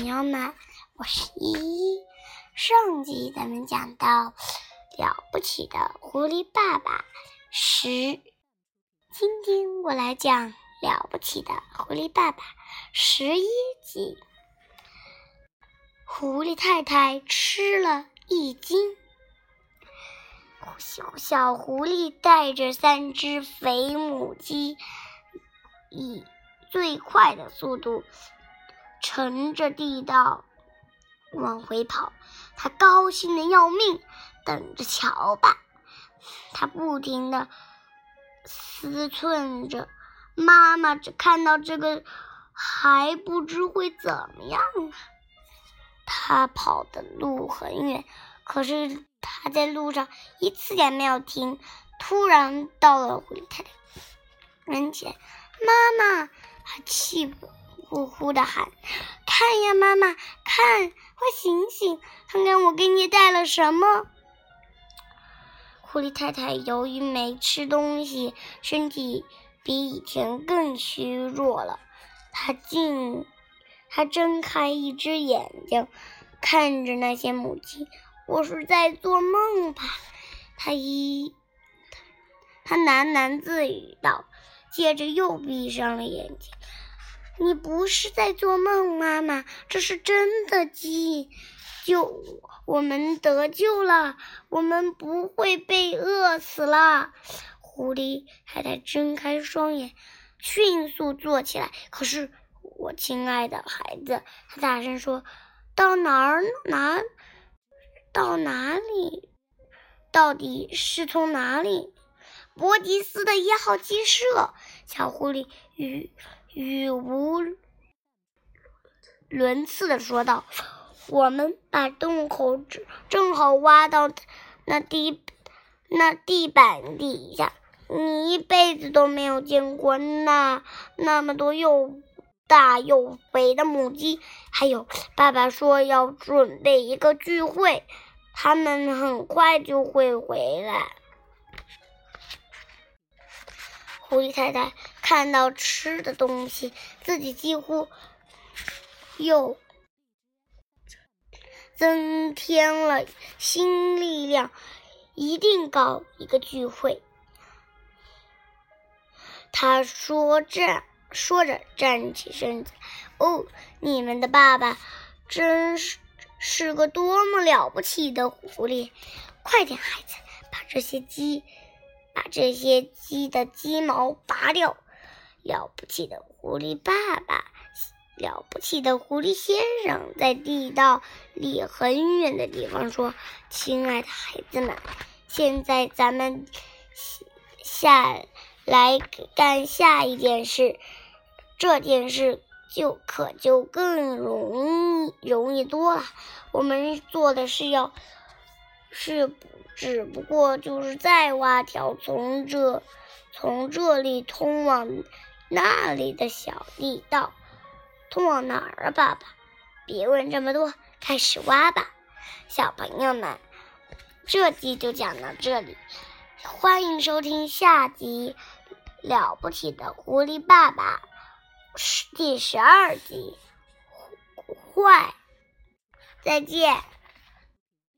朋友们，我是依依。上集咱们讲到了不起的狐狸爸爸。十，今天我来讲了不起的狐狸爸爸。十一集。狐狸太太吃了一惊，小小狐狸带着三只肥母鸡，以最快的速度。乘着地道往回跑，他高兴的要命，等着瞧吧。他不停的思忖着，妈妈只看到这个还不知会怎么样呢。他跑的路很远，可是他在路上一次也没有停。突然到了狐狸太太面前，妈妈，他气不？呼呼的喊：“看呀，妈妈，看，快醒醒，看看我给你带了什么。”狐狸太太由于没吃东西，身体比以前更虚弱了。她竟，她睁开一只眼睛，看着那些母鸡。我是在做梦吧？她一，她喃喃自语道，接着又闭上了眼睛。你不是在做梦，妈妈，这是真的鸡，救我们得救了，我们不会被饿死了。狐狸太太睁开双眼，迅速坐起来。可是，我亲爱的孩子，他大声说：“到哪儿？哪？到哪里？到底是从哪里？”伯迪斯的一号鸡舍，小狐狸与。语无伦次的说道：“我们把洞口正正好挖到那地那地板底下，你一辈子都没有见过那那么多又大又肥的母鸡。还有，爸爸说要准备一个聚会，他们很快就会回来。”狐狸太太看到吃的东西，自己几乎又增添了新力量，一定搞一个聚会。他说着说着站起身子，哦，你们的爸爸真是是个多么了不起的狐狸！快点，孩子，把这些鸡。把这些鸡的鸡毛拔掉！了不起的狐狸爸爸，了不起的狐狸先生，在地道里很远的地方说：“亲爱的孩子们，现在咱们下来干下一件事，这件事就可就更容易容易多了。我们做的是要是不。”只不过就是再挖条从这从这里通往那里的小地道，通往哪儿啊，爸爸？别问这么多，开始挖吧，小朋友们。这集就讲到这里，欢迎收听下集《了不起的狐狸爸爸》第十二集，坏，再见。